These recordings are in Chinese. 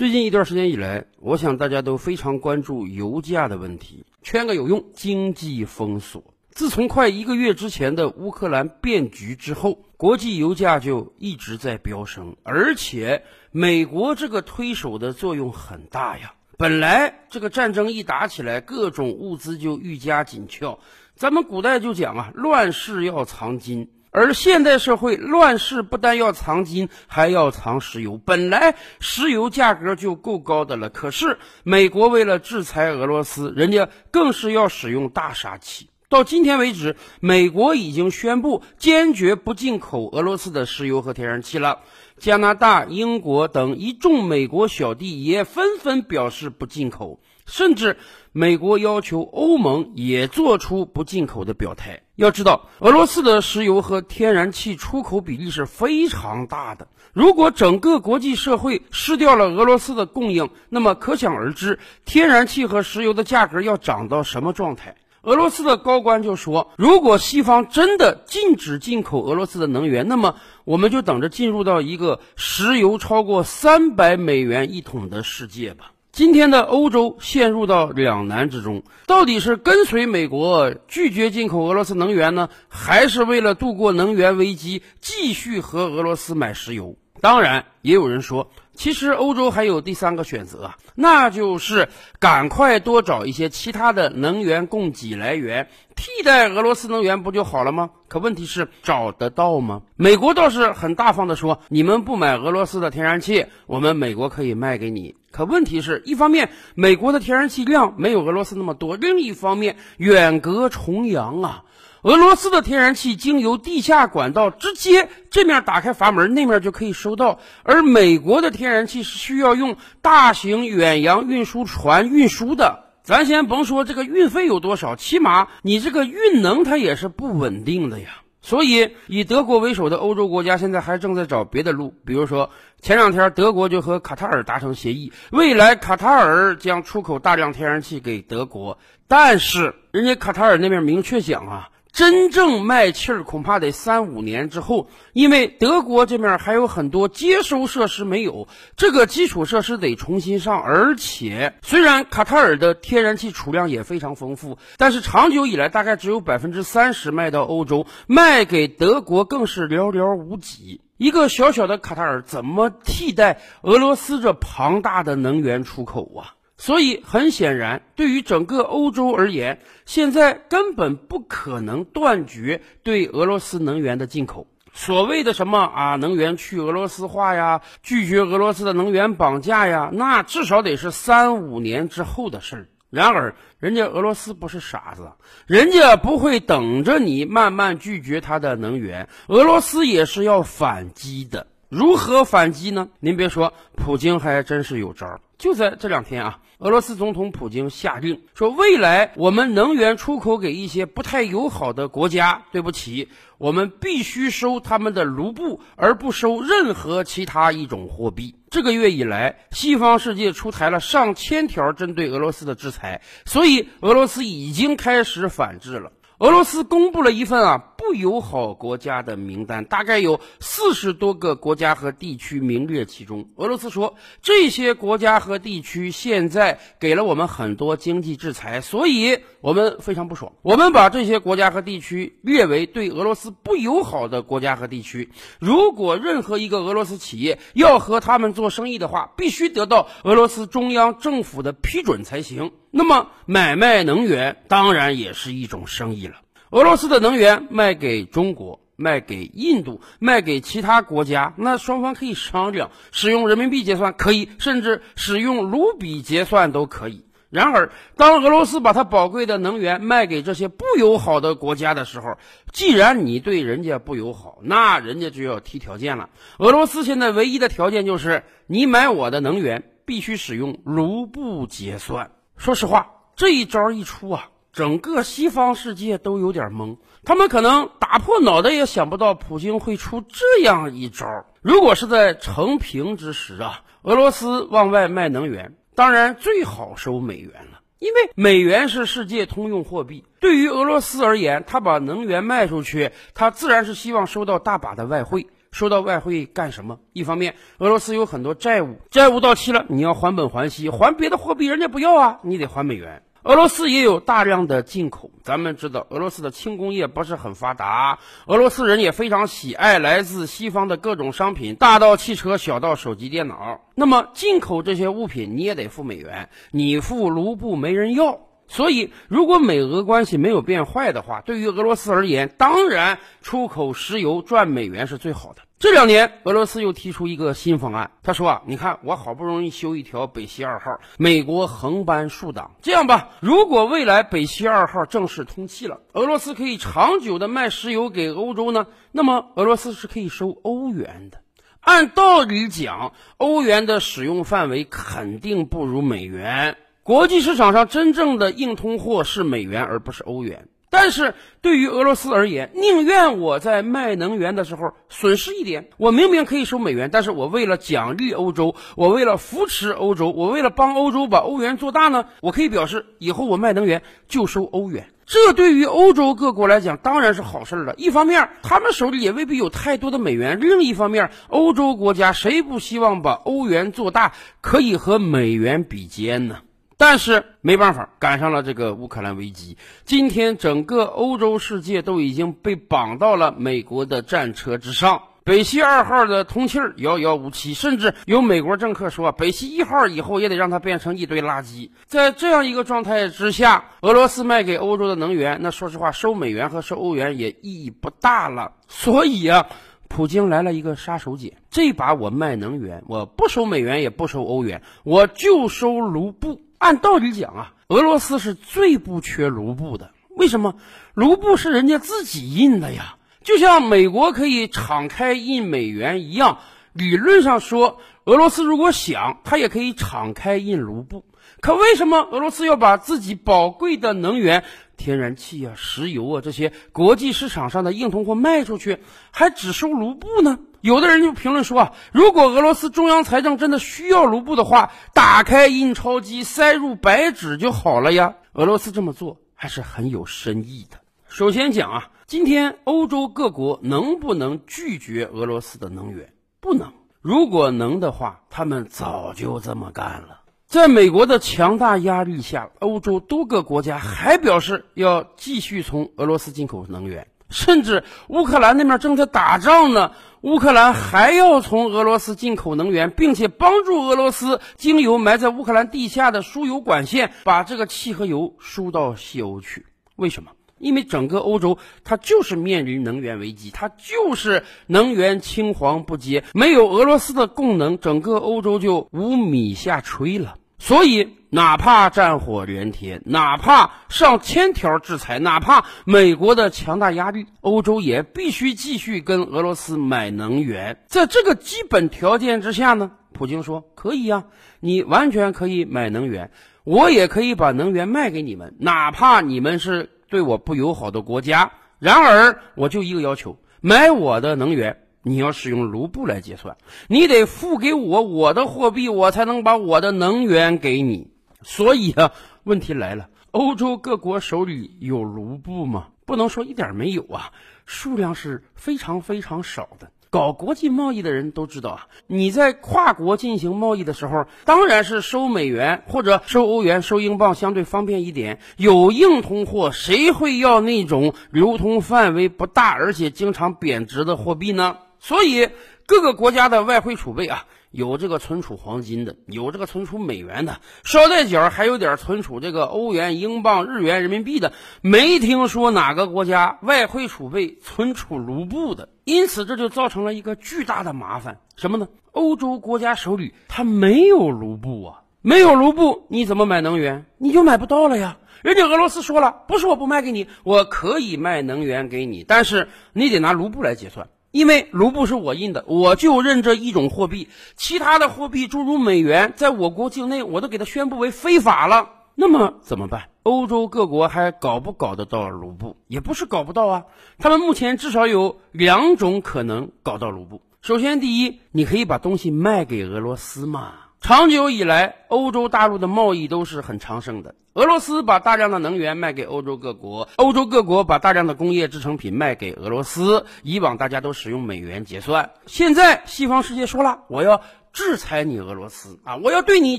最近一段时间以来，我想大家都非常关注油价的问题。圈个有用，经济封锁。自从快一个月之前的乌克兰变局之后，国际油价就一直在飙升，而且美国这个推手的作用很大呀。本来这个战争一打起来，各种物资就愈加紧俏。咱们古代就讲啊，乱世要藏金。而现代社会乱世不但要藏金，还要藏石油。本来石油价格就够高的了，可是美国为了制裁俄罗斯，人家更是要使用大杀器。到今天为止，美国已经宣布坚决不进口俄罗斯的石油和天然气了。加拿大、英国等一众美国小弟也纷纷表示不进口。甚至，美国要求欧盟也做出不进口的表态。要知道，俄罗斯的石油和天然气出口比例是非常大的。如果整个国际社会失掉了俄罗斯的供应，那么可想而知，天然气和石油的价格要涨到什么状态？俄罗斯的高官就说：“如果西方真的禁止进口俄罗斯的能源，那么我们就等着进入到一个石油超过三百美元一桶的世界吧。”今天的欧洲陷入到两难之中，到底是跟随美国拒绝进口俄罗斯能源呢，还是为了度过能源危机继续和俄罗斯买石油？当然，也有人说，其实欧洲还有第三个选择，那就是赶快多找一些其他的能源供给来源，替代俄罗斯能源不就好了吗？可问题是找得到吗？美国倒是很大方的说，你们不买俄罗斯的天然气，我们美国可以卖给你。可问题是一方面，美国的天然气量没有俄罗斯那么多；另一方面，远隔重洋啊，俄罗斯的天然气经由地下管道直接这面打开阀门，那面就可以收到；而美国的天然气是需要用大型远洋运输船运输的。咱先甭说这个运费有多少，起码你这个运能它也是不稳定的呀。所以，以德国为首的欧洲国家现在还正在找别的路，比如说，前两天德国就和卡塔尔达成协议，未来卡塔尔将出口大量天然气给德国，但是人家卡塔尔那边明确讲啊。真正卖气儿恐怕得三五年之后，因为德国这面还有很多接收设施没有，这个基础设施得重新上。而且，虽然卡塔尔的天然气储量也非常丰富，但是长久以来大概只有百分之三十卖到欧洲，卖给德国更是寥寥无几。一个小小的卡塔尔怎么替代俄罗斯这庞大的能源出口啊？所以很显然，对于整个欧洲而言，现在根本不可能断绝对俄罗斯能源的进口。所谓的什么啊，能源去俄罗斯化呀，拒绝俄罗斯的能源绑架呀，那至少得是三五年之后的事儿。然而，人家俄罗斯不是傻子，人家不会等着你慢慢拒绝他的能源，俄罗斯也是要反击的。如何反击呢？您别说，普京还真是有招儿。就在这两天啊，俄罗斯总统普京下令说，未来我们能源出口给一些不太友好的国家，对不起，我们必须收他们的卢布，而不收任何其他一种货币。这个月以来，西方世界出台了上千条针对俄罗斯的制裁，所以俄罗斯已经开始反制了。俄罗斯公布了一份啊不友好国家的名单，大概有四十多个国家和地区名列其中。俄罗斯说，这些国家和地区现在给了我们很多经济制裁，所以我们非常不爽。我们把这些国家和地区列为对俄罗斯不友好的国家和地区。如果任何一个俄罗斯企业要和他们做生意的话，必须得到俄罗斯中央政府的批准才行。那么，买卖能源当然也是一种生意了。俄罗斯的能源卖给中国、卖给印度、卖给其他国家，那双方可以商量，使用人民币结算可以，甚至使用卢比结算都可以。然而，当俄罗斯把它宝贵的能源卖给这些不友好的国家的时候，既然你对人家不友好，那人家就要提条件了。俄罗斯现在唯一的条件就是，你买我的能源必须使用卢布结算。说实话，这一招一出啊，整个西方世界都有点懵。他们可能打破脑袋也想不到普京会出这样一招。如果是在成平之时啊，俄罗斯往外卖能源，当然最好收美元了，因为美元是世界通用货币。对于俄罗斯而言，他把能源卖出去，他自然是希望收到大把的外汇。收到外汇干什么？一方面，俄罗斯有很多债务，债务到期了，你要还本还息，还别的货币人家不要啊，你得还美元。俄罗斯也有大量的进口，咱们知道俄罗斯的轻工业不是很发达，俄罗斯人也非常喜爱来自西方的各种商品，大到汽车，小到手机、电脑。那么进口这些物品你也得付美元，你付卢布没人要。所以，如果美俄关系没有变坏的话，对于俄罗斯而言，当然出口石油赚美元是最好的。这两年，俄罗斯又提出一个新方案，他说啊，你看我好不容易修一条北溪二号，美国横搬竖挡，这样吧，如果未来北溪二号正式通气了，俄罗斯可以长久的卖石油给欧洲呢，那么俄罗斯是可以收欧元的。按道理讲，欧元的使用范围肯定不如美元。国际市场上真正的硬通货是美元，而不是欧元。但是对于俄罗斯而言，宁愿我在卖能源的时候损失一点，我明明可以收美元，但是我为了奖励欧洲，我为了扶持欧洲，我为了帮欧洲把欧元做大呢，我可以表示以后我卖能源就收欧元。这对于欧洲各国来讲当然是好事了。一方面，他们手里也未必有太多的美元；另一方面，欧洲国家谁不希望把欧元做大，可以和美元比肩呢？但是没办法，赶上了这个乌克兰危机。今天整个欧洲世界都已经被绑到了美国的战车之上。北溪二号的通气遥遥无期，甚至有美国政客说，北溪一号以后也得让它变成一堆垃圾。在这样一个状态之下，俄罗斯卖给欧洲的能源，那说实话，收美元和收欧元也意义不大了。所以啊，普京来了一个杀手锏：这把我卖能源，我不收美元，也不收欧元，我就收卢布。按道理讲啊，俄罗斯是最不缺卢布的。为什么？卢布是人家自己印的呀，就像美国可以敞开印美元一样。理论上说，俄罗斯如果想，它也可以敞开印卢布。可为什么俄罗斯要把自己宝贵的能源、天然气啊、石油啊这些国际市场上的硬通货卖出去，还只收卢布呢？有的人就评论说啊，如果俄罗斯中央财政真的需要卢布的话，打开印钞机塞入白纸就好了呀。俄罗斯这么做还是很有深意的。首先讲啊，今天欧洲各国能不能拒绝俄罗斯的能源？不能。如果能的话，他们早就这么干了。在美国的强大压力下，欧洲多个国家还表示要继续从俄罗斯进口能源。甚至乌克兰那边正在打仗呢，乌克兰还要从俄罗斯进口能源，并且帮助俄罗斯经由埋在乌克兰地下的输油管线，把这个气和油输到西欧去。为什么？因为整个欧洲它就是面临能源危机，它就是能源青黄不接，没有俄罗斯的供能，整个欧洲就无米下炊了。所以，哪怕战火连天，哪怕上千条制裁，哪怕美国的强大压力，欧洲也必须继续跟俄罗斯买能源。在这个基本条件之下呢，普京说可以呀，你完全可以买能源，我也可以把能源卖给你们，哪怕你们是对我不友好的国家。然而，我就一个要求，买我的能源。你要使用卢布来结算，你得付给我我的货币，我才能把我的能源给你。所以啊，问题来了，欧洲各国手里有卢布吗？不能说一点没有啊，数量是非常非常少的。搞国际贸易的人都知道啊，你在跨国进行贸易的时候，当然是收美元或者收欧元、收英镑相对方便一点。有硬通货，谁会要那种流通范围不大而且经常贬值的货币呢？所以，各个国家的外汇储备啊，有这个存储黄金的，有这个存储美元的，捎带脚还有点存储这个欧元、英镑、日元、人民币的。没听说哪个国家外汇储备存储卢布的，因此这就造成了一个巨大的麻烦，什么呢？欧洲国家手里它没有卢布啊，没有卢布，你怎么买能源？你就买不到了呀。人家俄罗斯说了，不是我不卖给你，我可以卖能源给你，但是你得拿卢布来结算。因为卢布是我印的，我就认这一种货币，其他的货币诸如美元，在我国境内我都给它宣布为非法了。那么怎么办？欧洲各国还搞不搞得到卢布？也不是搞不到啊，他们目前至少有两种可能搞到卢布。首先，第一，你可以把东西卖给俄罗斯嘛。长久以来，欧洲大陆的贸易都是很昌盛的。俄罗斯把大量的能源卖给欧洲各国，欧洲各国把大量的工业制成品卖给俄罗斯。以往大家都使用美元结算，现在西方世界说了，我要制裁你俄罗斯啊，我要对你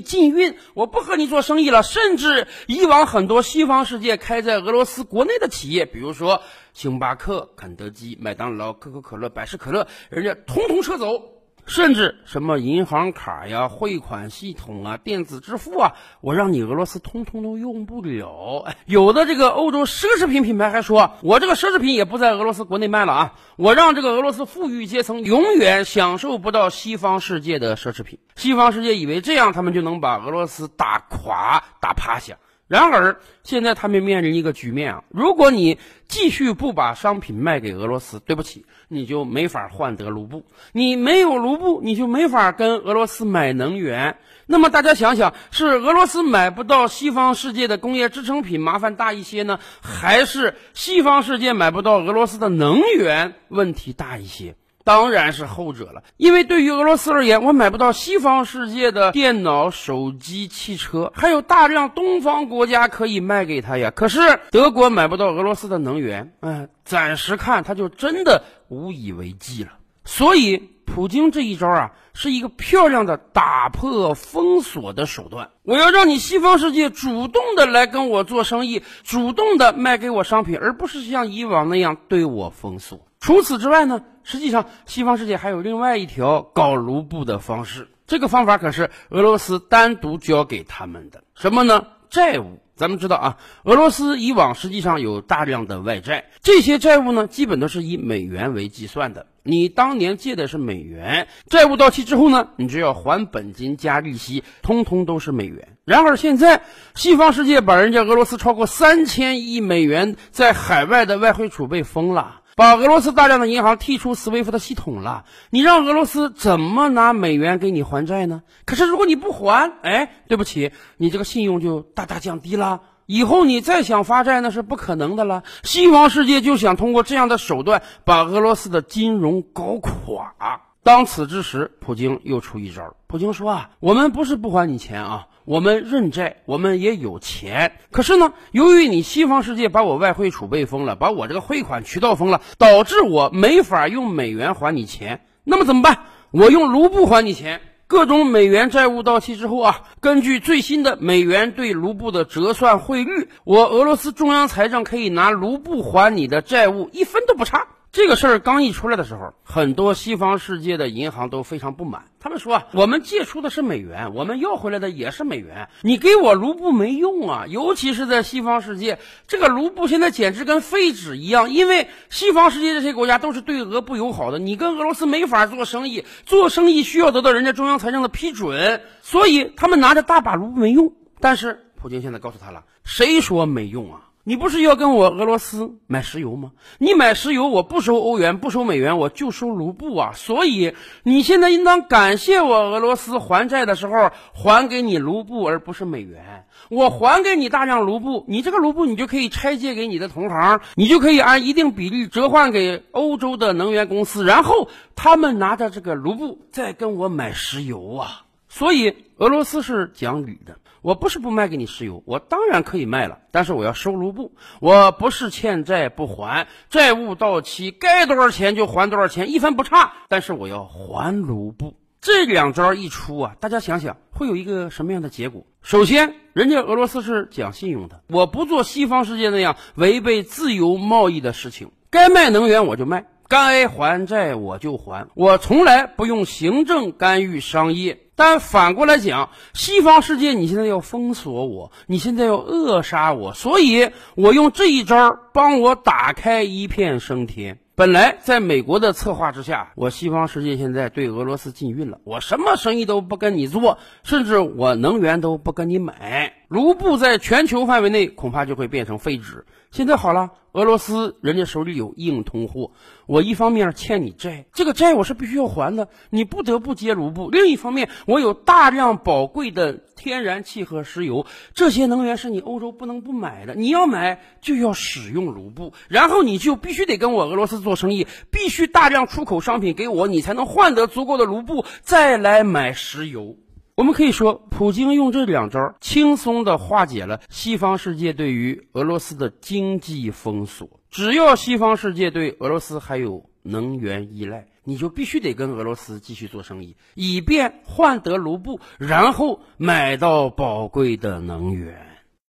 禁运，我不和你做生意了。甚至以往很多西方世界开在俄罗斯国内的企业，比如说星巴克、肯德基、麦当劳、可口可乐、百事可乐，人家通通撤走。甚至什么银行卡呀、汇款系统啊、电子支付啊，我让你俄罗斯通通都用不了。有的这个欧洲奢侈品品牌还说，我这个奢侈品也不在俄罗斯国内卖了啊，我让这个俄罗斯富裕阶层永远享受不到西方世界的奢侈品。西方世界以为这样他们就能把俄罗斯打垮、打趴下。然而，现在他们面临一个局面啊！如果你继续不把商品卖给俄罗斯，对不起，你就没法换得卢布。你没有卢布，你就没法跟俄罗斯买能源。那么大家想想，是俄罗斯买不到西方世界的工业制成品麻烦大一些呢，还是西方世界买不到俄罗斯的能源问题大一些？当然是后者了，因为对于俄罗斯而言，我买不到西方世界的电脑、手机、汽车，还有大量东方国家可以卖给他呀。可是德国买不到俄罗斯的能源，嗯，暂时看他就真的无以为继了。所以，普京这一招啊，是一个漂亮的打破封锁的手段。我要让你西方世界主动的来跟我做生意，主动的卖给我商品，而不是像以往那样对我封锁。除此之外呢，实际上西方世界还有另外一条搞卢布的方式，这个方法可是俄罗斯单独交给他们的。什么呢？债务。咱们知道啊，俄罗斯以往实际上有大量的外债，这些债务呢，基本都是以美元为计算的。你当年借的是美元，债务到期之后呢，你就要还本金加利息，通通都是美元。然而现在，西方世界把人家俄罗斯超过三千亿美元在海外的外汇储备封了。把俄罗斯大量的银行踢出 SWIFT 的系统了，你让俄罗斯怎么拿美元给你还债呢？可是如果你不还，哎，对不起，你这个信用就大大降低了，以后你再想发债那是不可能的了。西方世界就想通过这样的手段把俄罗斯的金融搞垮。当此之时，普京又出一招。普京说啊，我们不是不还你钱啊。我们认债，我们也有钱，可是呢，由于你西方世界把我外汇储备封了，把我这个汇款渠道封了，导致我没法用美元还你钱。那么怎么办？我用卢布还你钱。各种美元债务到期之后啊，根据最新的美元对卢布的折算汇率，我俄罗斯中央财政可以拿卢布还你的债务，一分都不差。这个事儿刚一出来的时候，很多西方世界的银行都非常不满。他们说：“我们借出的是美元，我们要回来的也是美元，你给我卢布没用啊！尤其是在西方世界，这个卢布现在简直跟废纸一样，因为西方世界这些国家都是对俄不友好的，你跟俄罗斯没法做生意，做生意需要得到人家中央财政的批准，所以他们拿着大把卢布没用。但是普京现在告诉他了，谁说没用啊？”你不是要跟我俄罗斯买石油吗？你买石油，我不收欧元，不收美元，我就收卢布啊！所以你现在应当感谢我俄罗斯还债的时候还给你卢布，而不是美元。我还给你大量卢布，你这个卢布你就可以拆借给你的同行，你就可以按一定比例折换给欧洲的能源公司，然后他们拿着这个卢布再跟我买石油啊！所以俄罗斯是讲理的。我不是不卖给你石油，我当然可以卖了，但是我要收卢布。我不是欠债不还，债务到期该多少钱就还多少钱，一分不差。但是我要还卢布。这两招一出啊，大家想想会有一个什么样的结果？首先，人家俄罗斯是讲信用的，我不做西方世界那样违背自由贸易的事情，该卖能源我就卖，该还债我就还，我从来不用行政干预商业。但反过来讲，西方世界你现在要封锁我，你现在要扼杀我，所以我用这一招帮我打开一片升天。本来在美国的策划之下，我西方世界现在对俄罗斯禁运了，我什么生意都不跟你做，甚至我能源都不跟你买，卢布在全球范围内恐怕就会变成废纸。现在好了，俄罗斯人家手里有硬通货，我一方面欠你债，这个债我是必须要还的，你不得不接卢布；另一方面，我有大量宝贵的天然气和石油，这些能源是你欧洲不能不买的，你要买就要使用卢布，然后你就必须得跟我俄罗斯做生意，必须大量出口商品给我，你才能换得足够的卢布再来买石油。我们可以说，普京用这两招轻松地化解了西方世界对于俄罗斯的经济封锁。只要西方世界对俄罗斯还有能源依赖，你就必须得跟俄罗斯继续做生意，以便换得卢布，然后买到宝贵的能源。